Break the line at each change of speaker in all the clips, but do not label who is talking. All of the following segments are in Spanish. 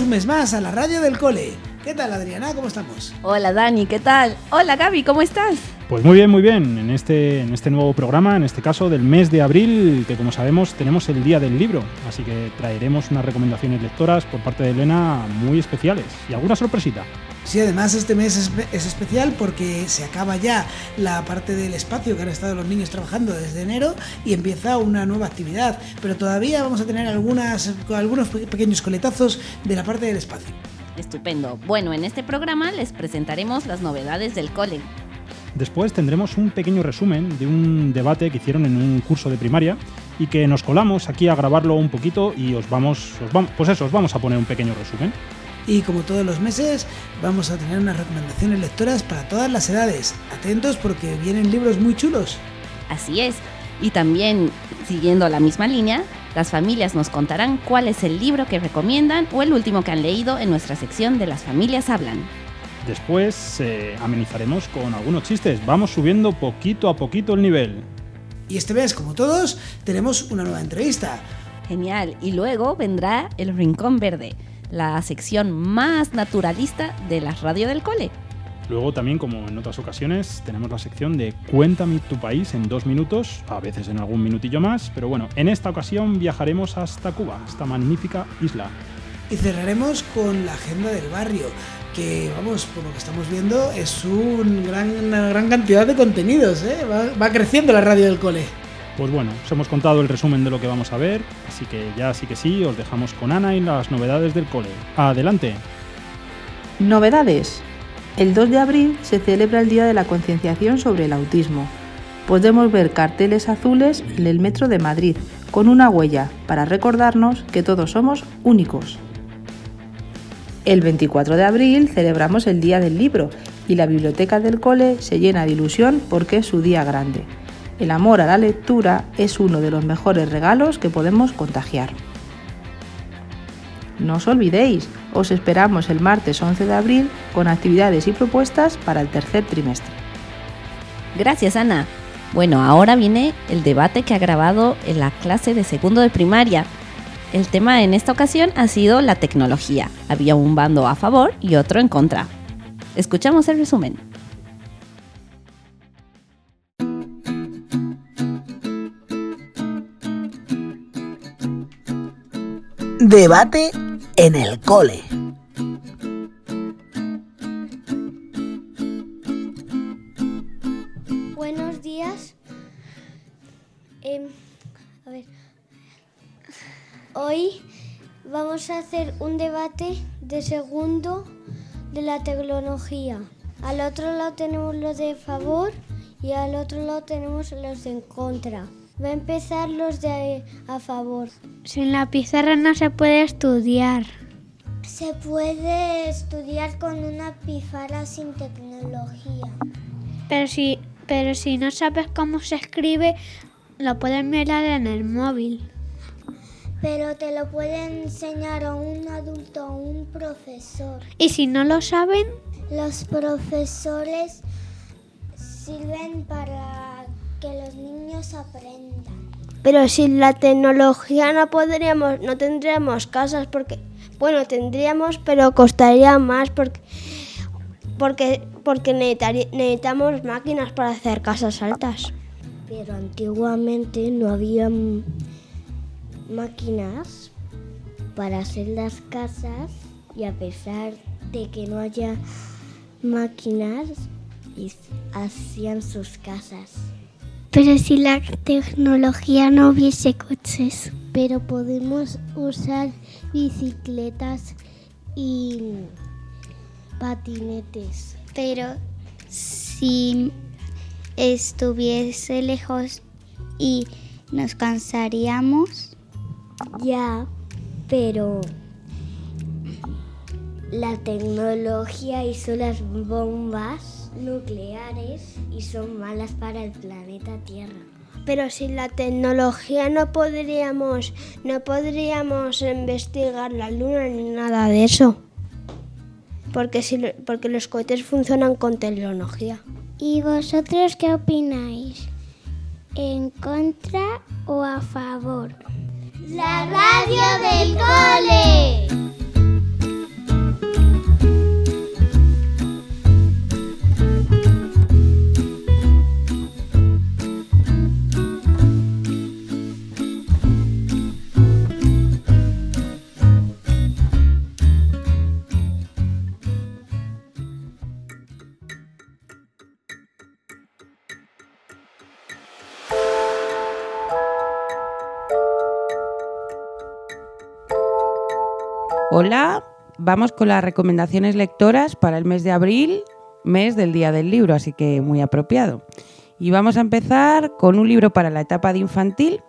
Un mes más a la radio del cole. ¿Qué tal Adriana? ¿Cómo estamos?
Hola Dani, ¿qué tal? Hola Gaby, ¿cómo estás?
Pues muy bien, muy bien. En este, en este nuevo programa, en este caso del mes de abril, que como sabemos tenemos el Día del Libro, así que traeremos unas recomendaciones lectoras por parte de Elena muy especiales y alguna sorpresita.
Sí, además este mes es, es, especial porque se acaba ya la parte del espacio que han estado los niños trabajando desde enero y empieza una nueva actividad. Pero todavía vamos a tener algunas, algunos pequeños coletazos de la parte del espacio.
Estupendo. Bueno, en este programa les presentaremos las novedades del cole.
Después tendremos un pequeño resumen de un debate que hicieron en un curso de primaria y que nos colamos aquí a grabarlo un poquito y os vamos, os vamos pues eso, os vamos a poner un pequeño resumen.
Y como todos los meses, vamos a tener unas recomendaciones lectoras para todas las edades. Atentos porque vienen libros muy chulos.
Así es. Y también, siguiendo la misma línea, las familias nos contarán cuál es el libro que recomiendan o el último que han leído en nuestra sección de Las familias hablan.
Después eh, amenizaremos con algunos chistes. Vamos subiendo poquito a poquito el nivel.
Y este mes, como todos, tenemos una nueva entrevista.
Genial. Y luego vendrá el Rincón Verde la sección más naturalista de la radio del cole.
Luego también, como en otras ocasiones, tenemos la sección de Cuéntame tu país en dos minutos, a veces en algún minutillo más, pero bueno, en esta ocasión viajaremos hasta Cuba, esta magnífica isla.
Y cerraremos con la agenda del barrio, que vamos, por lo que estamos viendo, es un gran, una gran cantidad de contenidos, ¿eh? va, va creciendo la radio del cole.
Pues bueno, os hemos contado el resumen de lo que vamos a ver, así que ya sí que sí, os dejamos con Ana y las novedades del cole. Adelante.
Novedades. El 2 de abril se celebra el Día de la Concienciación sobre el Autismo. Podemos ver carteles azules en el metro de Madrid con una huella para recordarnos que todos somos únicos. El 24 de abril celebramos el Día del Libro y la biblioteca del cole se llena de ilusión porque es su día grande. El amor a la lectura es uno de los mejores regalos que podemos contagiar. No os olvidéis, os esperamos el martes 11 de abril con actividades y propuestas para el tercer trimestre.
Gracias, Ana. Bueno, ahora viene el debate que ha grabado en la clase de segundo de primaria. El tema en esta ocasión ha sido la tecnología. Había un bando a favor y otro en contra. Escuchamos el resumen.
Debate en el cole.
Buenos días. Ver. Hoy vamos a hacer un debate de segundo de la tecnología. Al otro lado tenemos los de favor y al otro lado tenemos los de en contra. Va a empezar los de a favor.
Sin la pizarra no se puede estudiar.
Se puede estudiar con una pizarra sin tecnología.
Pero si, pero si no sabes cómo se escribe, lo puedes mirar en el móvil.
Pero te lo puede enseñar a un adulto o un profesor.
¿Y si no lo saben?
Los profesores sirven para que los niños aprendan.
Pero sin la tecnología no podríamos, no tendríamos casas porque, bueno, tendríamos, pero costaría más porque, porque, porque necesitamos máquinas para hacer casas altas.
Pero antiguamente no había máquinas para hacer las casas y a pesar de que no haya máquinas, hacían sus casas.
Pero si la tecnología no hubiese coches.
Pero podemos usar bicicletas y patinetes.
Pero si estuviese lejos y nos cansaríamos.
Ya, pero la tecnología hizo las bombas nucleares y son malas para el planeta Tierra.
Pero sin la tecnología no podríamos, no podríamos investigar la luna ni nada de eso. Porque, si, porque los cohetes funcionan con tecnología.
¿Y vosotros qué opináis? ¿En contra o a favor?
La radio del cole. Hola, vamos con las recomendaciones lectoras para el mes de abril, mes del Día del Libro, así que muy apropiado. Y vamos a empezar con un libro para la etapa de infantil,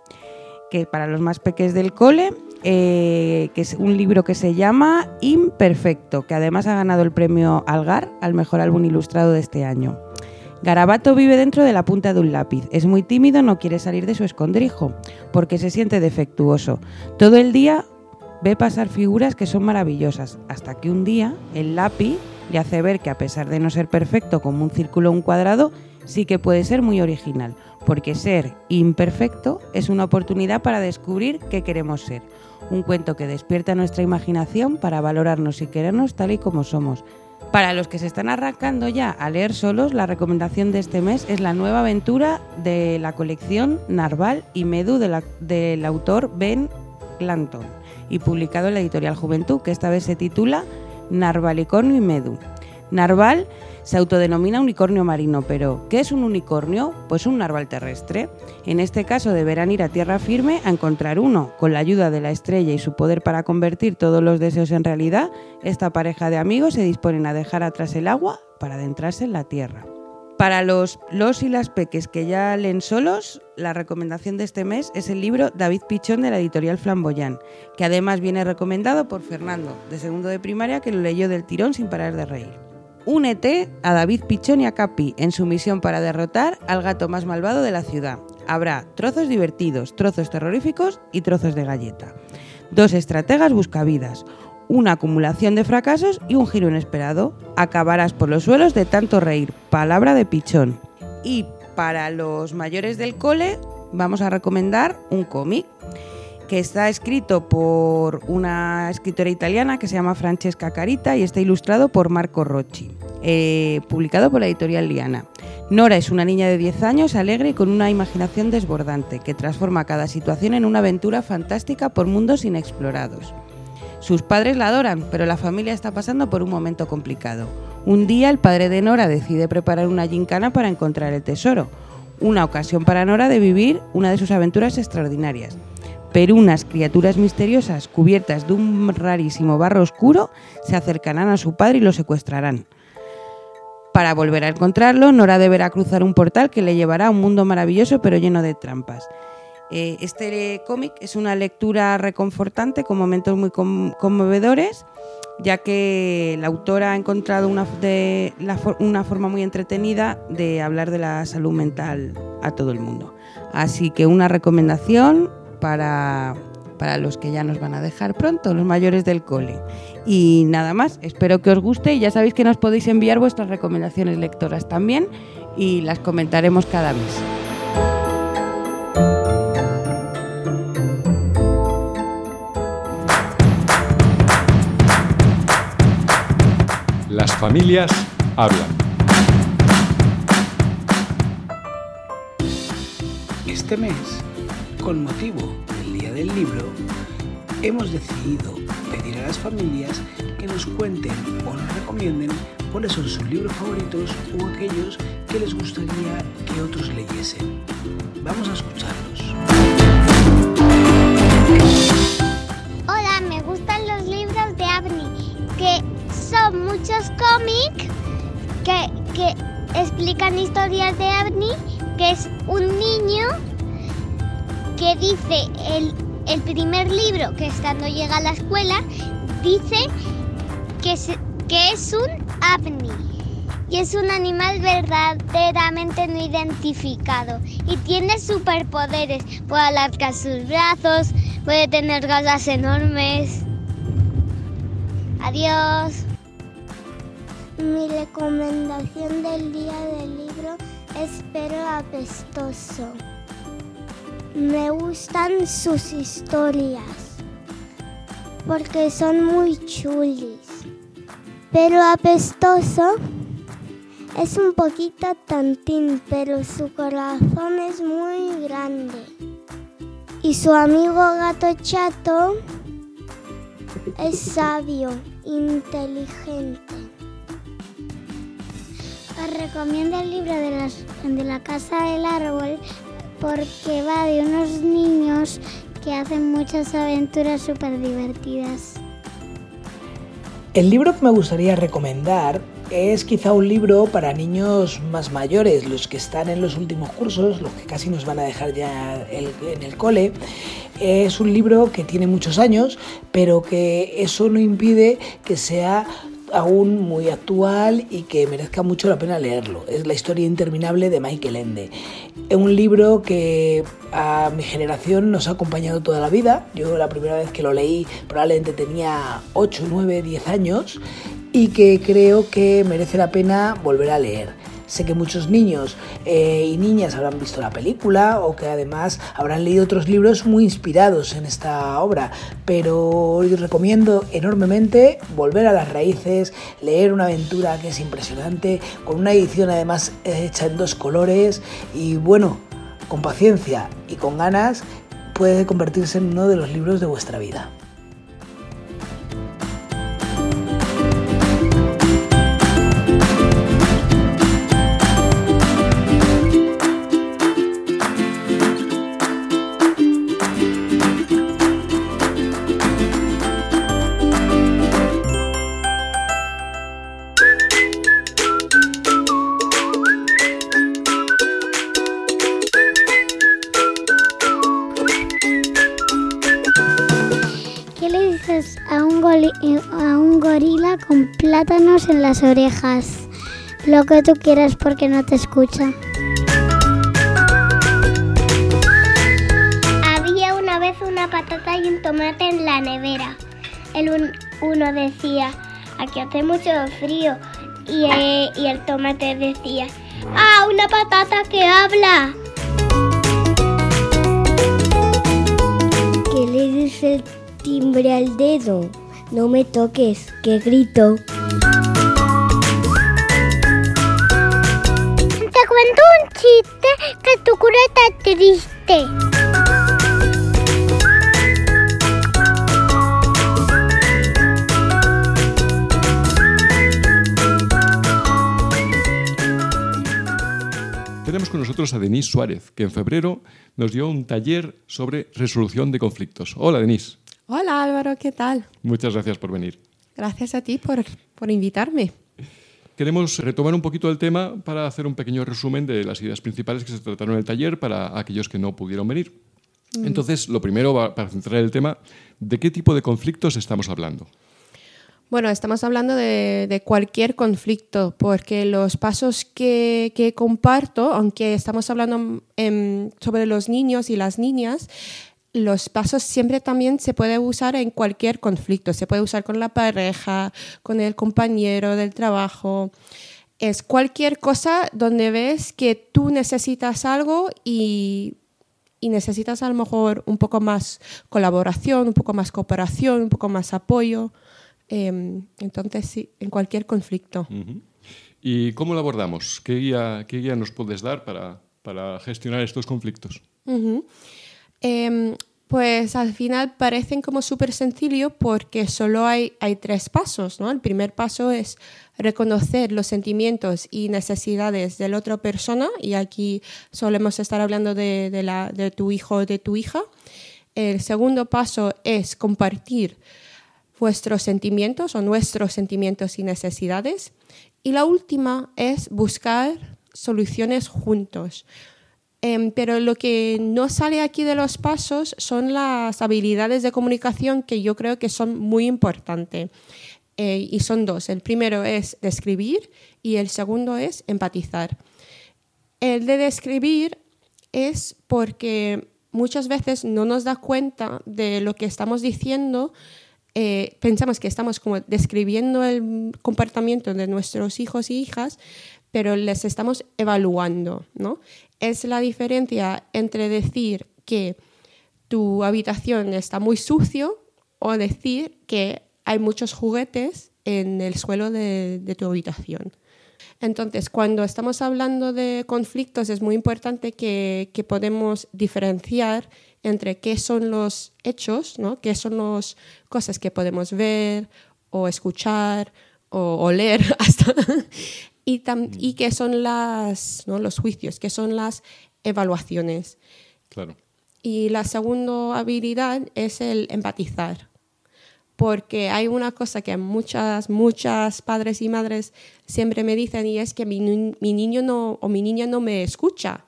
que para los más pequeños del cole, eh, que es un libro que se llama Imperfecto, que además ha ganado el premio Algar al mejor álbum ilustrado de este año. Garabato vive dentro de la punta de un lápiz. Es muy tímido, no quiere salir de su escondrijo, porque se siente defectuoso. Todo el día ve pasar figuras que son maravillosas, hasta que un día el lápiz le hace ver que a pesar de no ser perfecto como un círculo o un cuadrado, sí que puede ser muy original, porque ser imperfecto es una oportunidad para descubrir qué queremos ser. Un cuento que despierta nuestra imaginación para valorarnos y querernos tal y como somos. Para los que se están arrancando ya a leer solos, la recomendación de este mes es la nueva aventura de la colección Narval y Medu del autor Ben Clanton y publicado en la editorial Juventud, que esta vez se titula Narvalicornio y Medu. Narval se autodenomina unicornio marino, pero ¿qué es un unicornio? Pues un narval terrestre. En este caso deberán ir a tierra firme a encontrar uno. Con la ayuda de la estrella y su poder para convertir todos los deseos en realidad, esta pareja de amigos se disponen a dejar atrás el agua para adentrarse en la tierra. Para los, los y las peques que ya leen solos, la recomendación de este mes es el libro David Pichón de la editorial Flamboyán, que además viene recomendado por Fernando, de segundo de primaria, que lo leyó del tirón sin parar de reír. Únete a David Pichón y a Capi en su misión para derrotar al gato más malvado de la ciudad. Habrá trozos divertidos, trozos terroríficos y trozos de galleta. Dos estrategas buscavidas, una acumulación de fracasos y un giro inesperado. Acabarás por los suelos de tanto reír. Palabra de Pichón. Y para los mayores del cole vamos a recomendar un cómic que está escrito por una escritora italiana que se llama Francesca Carita y está ilustrado por Marco Rocci, eh, publicado por la editorial Liana. Nora es una niña de 10 años, alegre y con una imaginación desbordante, que transforma cada situación en una aventura fantástica por mundos inexplorados. Sus padres la adoran, pero la familia está pasando por un momento complicado. Un día el padre de Nora decide preparar una gincana para encontrar el tesoro, una ocasión para Nora de vivir una de sus aventuras extraordinarias pero unas criaturas misteriosas cubiertas de un rarísimo barro oscuro se acercarán a su padre y lo secuestrarán. Para volver a encontrarlo, Nora deberá cruzar un portal que le llevará a un mundo maravilloso pero lleno de trampas. Eh, este cómic es una lectura reconfortante con momentos muy conmovedores, ya que la autora ha encontrado una, una forma muy entretenida de hablar de la salud mental a todo el mundo. Así que una recomendación para, para los que ya nos van a dejar pronto, los mayores del cole. Y nada más, espero que os guste y ya sabéis que nos podéis enviar vuestras recomendaciones lectoras también y las comentaremos cada mes.
Las familias hablan.
Este mes con motivo del Día del Libro, hemos decidido pedir a las familias que nos cuenten o nos recomienden cuáles son sus libros favoritos o aquellos que les gustaría que otros leyesen. Vamos a escucharlos.
Cómics que, que explican historias de Abni, que es un niño que dice el, el primer libro que estando llega a la escuela, dice que, que es un avni y es un animal verdaderamente no identificado y tiene superpoderes. Puede alargar sus brazos, puede tener garras enormes. Adiós.
Mi recomendación del día del libro es Pero Apestoso. Me gustan sus historias porque son muy chulis. Pero apestoso es un poquito tontín, pero su corazón es muy grande. Y su amigo gato chato es sabio, inteligente.
Os recomiendo el libro de, de la casa del árbol porque va de unos niños que hacen muchas aventuras súper divertidas.
El libro que me gustaría recomendar es quizá un libro para niños más mayores, los que están en los últimos cursos, los que casi nos van a dejar ya en el cole. Es un libro que tiene muchos años, pero que eso no impide que sea aún muy actual y que merezca mucho la pena leerlo. Es la historia interminable de Michael Ende. Es un libro que a mi generación nos ha acompañado toda la vida. Yo la primera vez que lo leí probablemente tenía 8, 9, 10 años y que creo que merece la pena volver a leer. Sé que muchos niños eh, y niñas habrán visto la película o que además habrán leído otros libros muy inspirados en esta obra, pero recomiendo enormemente volver a las raíces, leer una aventura que es impresionante, con una edición además hecha en dos colores y bueno, con paciencia y con ganas puede convertirse en uno de los libros de vuestra vida.
En las orejas. Lo que tú quieras porque no te escucha. Había una vez una patata y un tomate en la nevera. El uno decía, aquí hace mucho frío. Y, eh, y el tomate decía, ¡ah, una patata que habla!
¿Qué le dice el timbre al dedo? No me toques, que grito.
Está triste.
Tenemos con nosotros a Denise Suárez, que en febrero nos dio un taller sobre resolución de conflictos. Hola, Denise.
Hola, Álvaro, ¿qué tal?
Muchas gracias por venir.
Gracias a ti por, por invitarme.
Queremos retomar un poquito el tema para hacer un pequeño resumen de las ideas principales que se trataron en el taller para aquellos que no pudieron venir. Mm. Entonces, lo primero, para centrar el tema, ¿de qué tipo de conflictos estamos hablando?
Bueno, estamos hablando de, cualquier conflicto, porque los pasos que, comparto, aunque estamos hablando sobre los niños y las niñas, los pasos siempre también se puede usar en cualquier conflicto. Se puede usar con la pareja, con el compañero del trabajo. Es cualquier cosa donde ves que tú necesitas algo y, necesitas a lo mejor un poco más colaboración, un poco más cooperación, un poco más apoyo. Em, entonces, sí, en cualquier conflicto.
¿Y cómo lo abordamos? ¿Qué guía, qué guía nos puedes dar para, gestionar estos conflictos?
Em, pues al final parecen como súper sencillo porque solo hay, tres pasos. ¿no? El primer paso es reconocer los sentimientos y necesidades de la otra persona y aquí solemos estar hablando de, de tu hijo o de tu hija. El segundo paso es compartir vuestros sentimientos o nuestros sentimientos y necesidades. Y la última es buscar soluciones juntos. Em, pero lo que no sale aquí de los pasos son las habilidades de comunicación que yo creo que son muy importantes. Eh, y son dos. El primero es describir y el segundo es empatizar. El de describir es porque muchas veces no nos da cuenta de lo que estamos diciendo. Eh, pensamos que estamos como describiendo el comportamiento de nuestros hijos y hijas, pero les estamos evaluando, ¿no? Es la diferencia entre decir que tu habitación está muy sucio o decir que hay muchos juguetes en el suelo de, tu habitación. Entonces, cuando estamos hablando de conflictos, es muy importante que, podemos diferenciar entre qué son los hechos, ¿no? qué son las cosas que podemos ver o escuchar o oler hasta y, y qué son las, ¿no? los juicios, qué son las evaluaciones.
Claro.
Y la segunda habilidad es el empatizar. porque hay una cosa que muchas, muchas padres y madres siempre me dicen y es que mi, mi niño no, o mi niña no me escucha.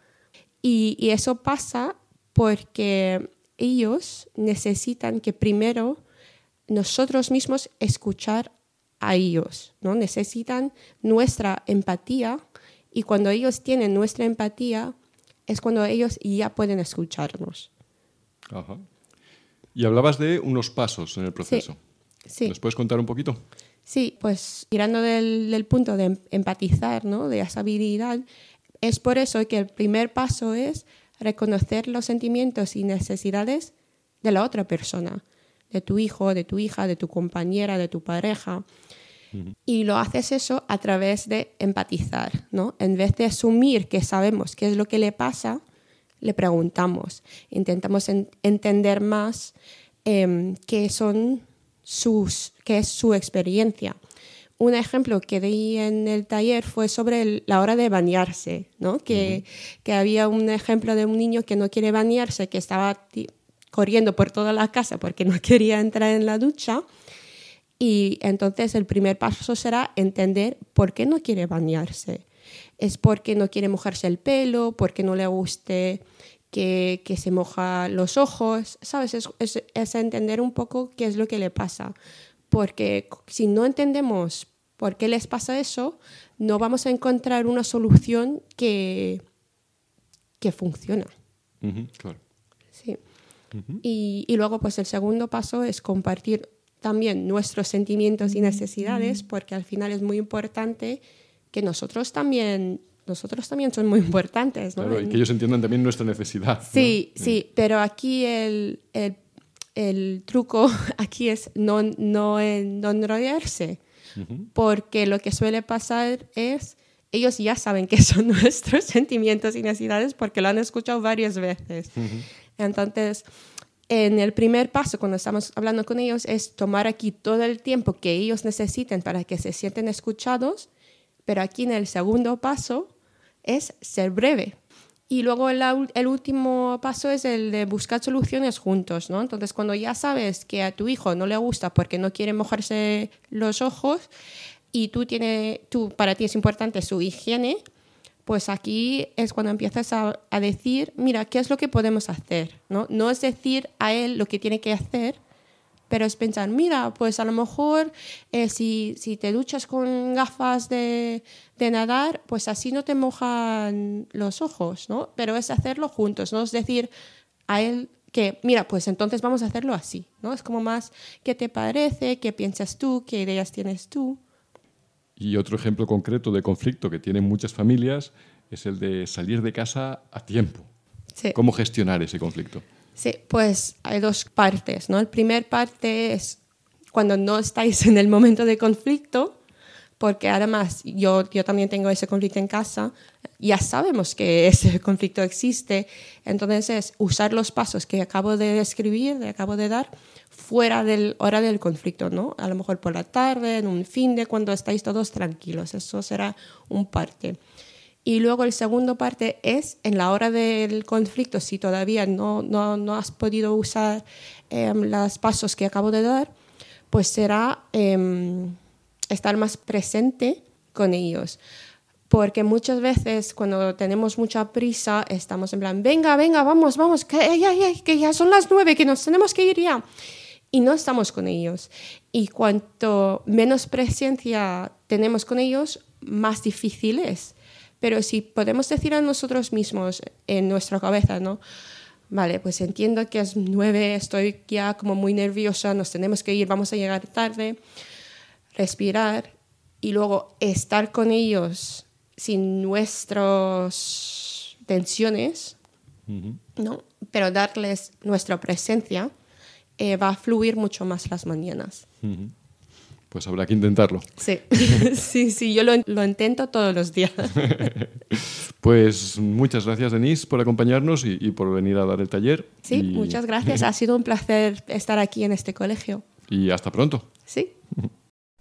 Y, y, eso pasa porque ellos necesitan que primero nosotros mismos escuchar a ellos, ¿no? Necesitan nuestra empatía y cuando ellos tienen nuestra empatía es cuando ellos ya pueden escucharnos.
Ajá. Y hablabas de unos pasos en el proceso.
Sí.
¿Nos puedes contar un poquito?
Sí, pues tirando del, del, punto de empatizar, ¿no? de esa habilidad, es por eso que el primer paso es reconocer los sentimientos y necesidades de la otra persona, de tu hijo, de tu hija, de tu compañera, de tu pareja. Y lo haces eso a través de empatizar, ¿no? En vez de asumir que sabemos qué es lo que le pasa, le preguntamos, intentamos en entender más eh, qué son sus, qué es su experiencia. Un ejemplo que di en el taller fue sobre el, la hora de bañarse, ¿no? que, uh -huh. que había un ejemplo de un niño que no quiere bañarse, que estaba corriendo por toda la casa porque no quería entrar en la ducha. Y entonces el primer paso será entender por qué no quiere bañarse. Es porque no quiere mojarse el pelo, porque no le guste que, que se moja los ojos, ¿sabes? Es, es, es, entender un poco qué es lo que le pasa. Porque si no entendemos por qué les pasa eso, no vamos a encontrar una solución que, que funciona.
Uh -huh, claro.
Sí. Uh -huh. y, y luego, pues el segundo paso es compartir también nuestros sentimientos y necesidades, porque al final es muy importante que nosotros también, nosotros también son muy importantes. ¿no?
Claro, y que ellos entiendan también nuestra necesidad.
Sí,
¿no?
sí, pero aquí el, el, el, truco aquí es no, no, no enrollarse, uh -huh. porque lo que suele pasar es ellos ya saben qué son nuestros sentimientos y necesidades porque lo han escuchado varias veces. Uh -huh. Entonces, en el primer paso, cuando estamos hablando con ellos, es tomar aquí todo el tiempo que ellos necesiten para que se sienten escuchados, pero aquí en el segundo paso es ser breve. Y luego el, último paso es el de buscar soluciones juntos, ¿no? Entonces, cuando ya sabes que a tu hijo no le gusta porque no quiere mojarse los ojos y tú, tiene, tú para ti es importante su higiene, pues aquí es cuando empiezas a, decir, mira, ¿qué es lo que podemos hacer? ¿no? no es decir a él lo que tiene que hacer, pero es pensar, mira, pues a lo mejor eh, si, si, te duchas con gafas de, de, nadar, pues así no te mojan los ojos, ¿no? Pero es hacerlo juntos, no es decir a él que, mira, pues entonces vamos a hacerlo así, ¿no? Es como más, ¿qué te parece? ¿Qué piensas tú? ¿Qué ideas tienes tú?
Y otro ejemplo concreto de conflicto que tienen muchas familias es el de salir de casa a tiempo.
Sí.
¿Cómo gestionar ese conflicto?
Sí, pues hay dos partes, ¿no? El primer parte es cuando no estáis en el momento de conflicto, porque además yo, yo también tengo ese conflicto en casa, ya sabemos que ese conflicto existe, entonces es usar los pasos que acabo de describir, que acabo de dar, fuera del hora del conflicto, ¿no? A lo mejor por la tarde, en un fin de cuando estáis todos tranquilos, eso será un parte. Y luego el segundo parte es en la hora del conflicto, si todavía no, no, no has podido usar eh, los pasos que acabo de dar, pues será eh, estar más presente con ellos. Porque muchas veces cuando tenemos mucha prisa estamos en plan, venga, venga, vamos, vamos, que ya, ya, que ya son las nueve, que nos tenemos que ir ya. Y no estamos con ellos. Y cuanto menos presencia tenemos con ellos, más difícil es. Pero si podemos decir a nosotros mismos en nuestra cabeza, ¿no? Vale, pues entiendo que es nueve, estoy ya como muy nerviosa, nos tenemos que ir, vamos a llegar tarde. Respirar y luego estar con ellos sin nuestras tensiones, uh -huh. ¿no? Pero darles nuestra presencia eh, va a fluir mucho más las mañanas.
Uh -huh. Pues habrá que intentarlo.
Sí, sí, sí, yo lo, lo, intento todos los días.
pues muchas gracias, Denise, por acompañarnos y, y por venir a dar el taller.
Sí,
y...
muchas gracias. ha sido un placer estar aquí en este colegio.
Y hasta pronto.
Sí.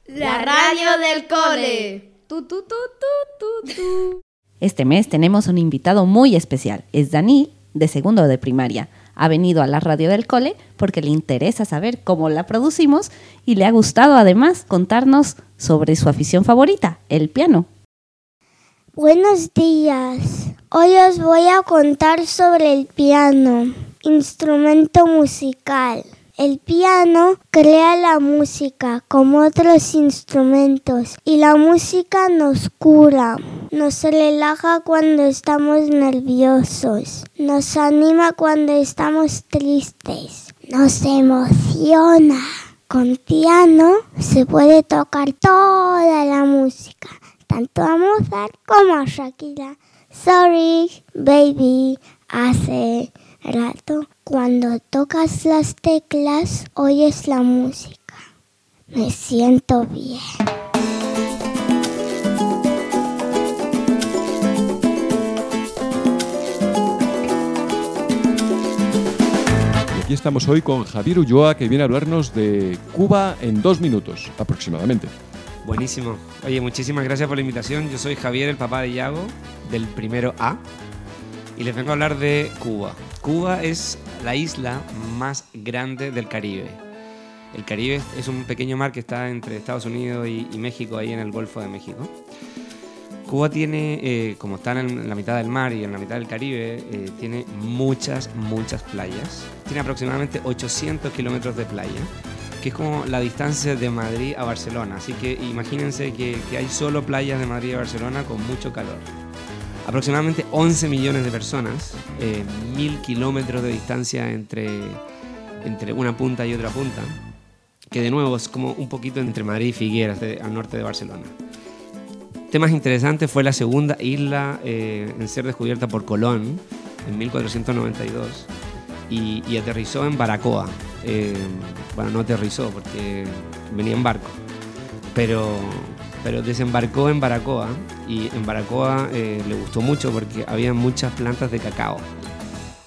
La radio del cole. Tu, tu, tu, tu, tu,
Este mes tenemos un invitado muy especial. Es Dani, de segundo de primaria. Ha venido a la radio del cole porque le interesa saber cómo la producimos y le ha gustado además contarnos sobre su afición favorita, el piano.
Buenos días. Hoy os voy a contar sobre el piano, instrumento musical. El piano crea la música como otros instrumentos y la música nos cura, nos relaja cuando estamos nerviosos, nos anima cuando estamos tristes, nos emociona. Con piano se puede tocar toda la música, tanto a Mozart como a Shakira. Sorry, baby, hace rato. Cuando tocas las teclas, oyes la música. Me siento bien.
Aquí estamos hoy con Javier Ulloa, que viene a hablarnos de Cuba en dos minutos aproximadamente.
Buenísimo. Oye, muchísimas gracias por la invitación. Yo soy Javier, el papá de Iago, del primero A, y les vengo a hablar de Cuba. Cuba es la isla más grande del Caribe. El Caribe es un pequeño mar que está entre Estados Unidos y, México, ahí en el Golfo de México. Cuba tiene, eh, como está en la mitad del mar y en la mitad del Caribe, eh, tiene muchas, muchas playas. Tiene aproximadamente 800 kilómetros de playa, que es como la distancia de Madrid a Barcelona. Así que imagínense que, que hay solo playas de Madrid a Barcelona con mucho calor. Aproximadamente 11 millones de personas, eh, mil kilómetros de distancia entre, entre una punta y otra punta, que de nuevo es como un poquito entre Madrid y Figueras, de- al norte de Barcelona. Temas interesantes fue la segunda isla eh, en ser descubierta por Colón en 1492 y, aterrizó en Baracoa. Eh, bueno, no aterrizó porque venía en barco, pero, pero desembarcó en Baracoa y en Baracoa eh, le gustó mucho porque había muchas plantas de cacao.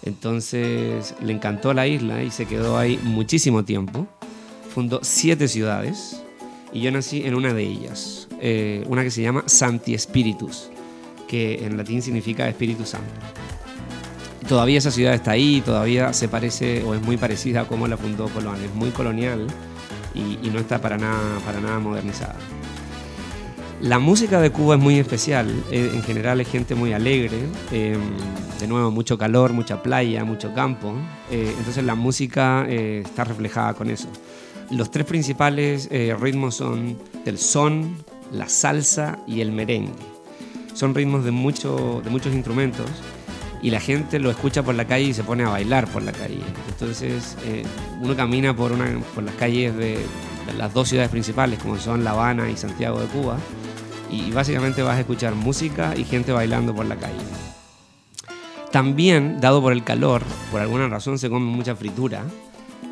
Entonces le encantó la isla y se quedó ahí muchísimo tiempo. Fundó siete ciudades y yo nací en una de ellas, eh, una que se llama Santi Spiritus, que en latín significa Espíritu Santo. Todavía esa ciudad está ahí, todavía se parece o es muy parecida a cómo la fundó Colón, es muy colonial y, y no está para nada, para nada modernizada. La música de Cuba es muy especial, eh, en general es gente muy alegre, eh, de nuevo mucho calor, mucha playa, mucho campo, eh, entonces la música eh, está reflejada con eso. Los tres principales eh, ritmos son el son, la salsa y el merengue. Son ritmos de, mucho, de muchos instrumentos y la gente lo escucha por la calle y se pone a bailar por la calle. Entonces eh, uno camina por, una, por las calles de, las dos ciudades principales como son La Habana y Santiago de Cuba y básicamente vas a escuchar música y gente bailando por la calle. También, dado por el calor, por alguna razón se come mucha fritura.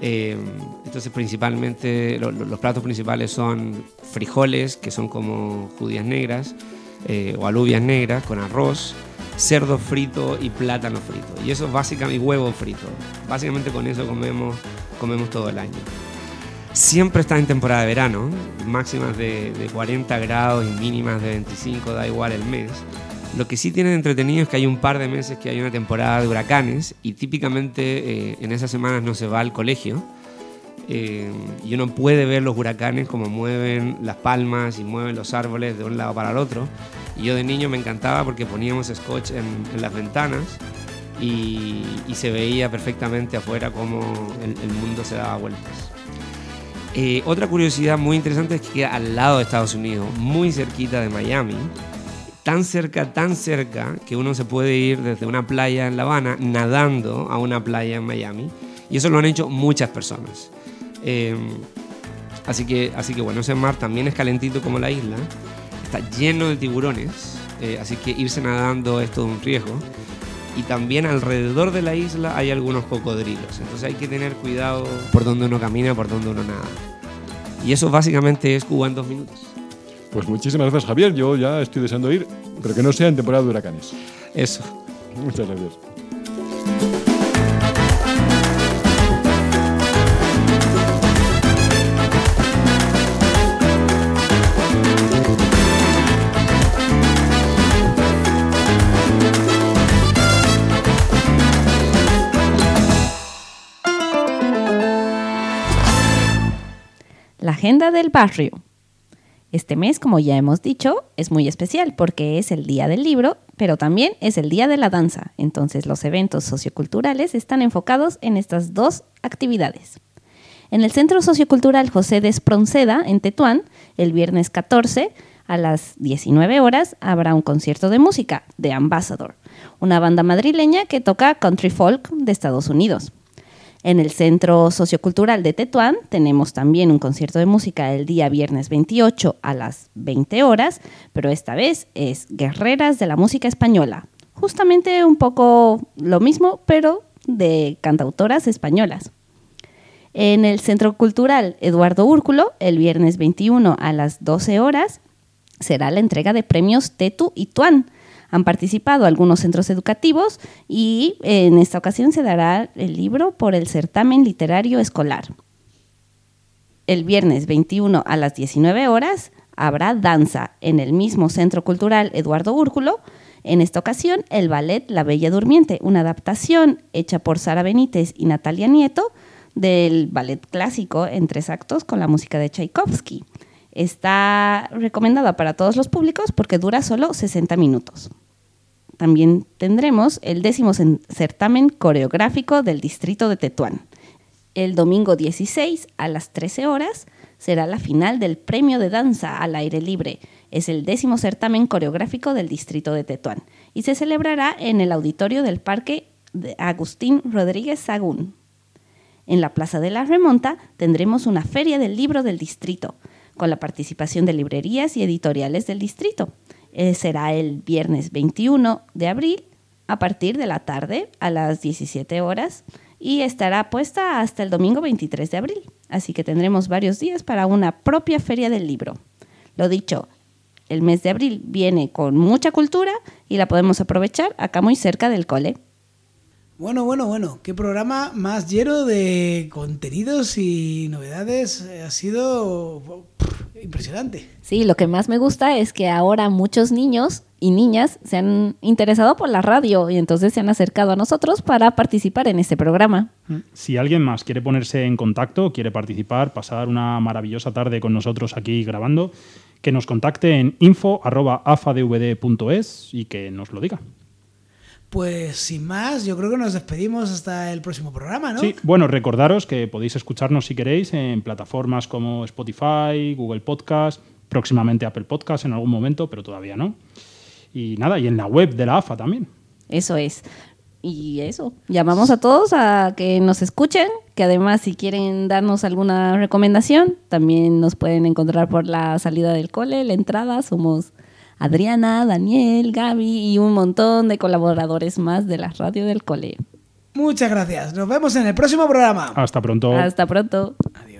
Eh, entonces, principalmente, lo- lo- los platos principales son frijoles, que son como judías negras, eh, o alubias negras con arroz, cerdo frito y plátano frito. Y eso básicamente, y huevo frito. Básicamente con eso comemos, comemos todo el año. Siempre está en temporada de verano, máximas de, de 40 grados y mínimas de 25, da igual el mes. Lo que sí tiene de entretenido es que hay un par de meses que hay una temporada de huracanes y típicamente eh, en esas semanas no se va al colegio eh, y uno puede ver los huracanes como mueven las palmas y mueven los árboles de un lado para el otro. Y yo de niño me encantaba porque poníamos scotch en, las ventanas y, se veía perfectamente afuera cómo el mundo se daba vueltas. Eh, otra curiosidad muy interesante es que queda al lado de Estados Unidos, muy cerquita de Miami, tan cerca, tan cerca, que uno se puede ir desde una playa en La Habana nadando a una playa en Miami. Y eso lo han hecho muchas personas. Eh, así, que, así que bueno, ese mar también es calentito como la isla, está lleno de tiburones, eh, así que irse nadando es todo un riesgo. Y también alrededor de la isla hay algunos cocodrilos, entonces hay que tener cuidado por donde uno camina, por donde uno nada. Y eso básicamente es Cuba en dos minutos.
Pues muchísimas gracias, Javier. Yo ya estoy deseando ir, pero que no sea en temporada de huracanes.
Eso.
Muchas gracias.
Agenda del barrio. Este mes, como ya hemos dicho, es muy especial porque es el Día del Libro, pero también es el Día de la Danza. Entonces los eventos socioculturales están enfocados en estas dos actividades. En el Centro Sociocultural José de Espronceda, en Tetuán, el viernes 14 a las 19 horas habrá un concierto de música de Ambassador, una banda madrileña que toca country folk de Estados Unidos. En el Centro Sociocultural de Tetuán tenemos también un concierto de música el día viernes 28 a las 20 horas, pero esta vez es Guerreras de la Música Española. Justamente un poco lo mismo, pero de cantautoras españolas. En el Centro Cultural Eduardo Úrculo, el viernes 21 a las 12 horas, será la entrega de premios Tetu y Tuan han participado algunos centros educativos y en esta ocasión se dará el libro por el certamen literario escolar. El viernes 21 a las 19 horas habrá danza en el mismo Centro Cultural Eduardo Úrculo. En esta ocasión, el ballet La Bella Durmiente, una adaptación hecha por Sara Benítez y Natalia Nieto del ballet clásico en tres actos con la música de Tchaikovsky. Está recomendada para todos los públicos porque dura solo 60 minutos. También tendremos el décimo certamen coreográfico del distrito de Tetuán. El domingo 16 a las 13 horas será la final del premio de danza al aire libre. Es el décimo certamen coreográfico del distrito de Tetuán y se celebrará en el auditorio del Parque de Agustín Rodríguez Sagún. En la Plaza de la Remonta tendremos una feria del libro del distrito con la participación de librerías y editoriales del distrito. Eh, será el viernes 21 de abril a partir de la tarde a las 17 horas y estará puesta hasta el domingo 23 de abril. Así que tendremos varios días para una propia feria del libro. Lo dicho, el mes de abril viene con mucha cultura y la podemos aprovechar acá muy cerca del cole.
Bueno, bueno, bueno, qué programa más lleno de contenidos y novedades. Ha sido impresionante.
Sí, lo que más me gusta es que ahora muchos niños y niñas se han interesado por la radio y entonces se han acercado a nosotros para participar en este programa.
Si alguien más quiere ponerse en contacto, quiere participar, pasar una maravillosa tarde con nosotros aquí grabando, que nos contacte en info.afadvd.es y que nos lo diga.
Pues sin más, yo creo que nos despedimos hasta el próximo programa, ¿no?
Sí, bueno, recordaros que podéis escucharnos si queréis en plataformas como Spotify, Google Podcast, próximamente Apple Podcast en algún momento, pero todavía no. Y nada, y en la web de la AFA también.
Eso es. Y eso, llamamos a todos a que nos escuchen, que además si quieren darnos alguna recomendación, también nos pueden encontrar por la salida del cole, la entrada, somos Adriana, Daniel, Gaby y un montón de colaboradores más de la radio del cole.
Muchas gracias. Nos vemos en el próximo programa.
Hasta pronto.
Hasta pronto.
Adiós.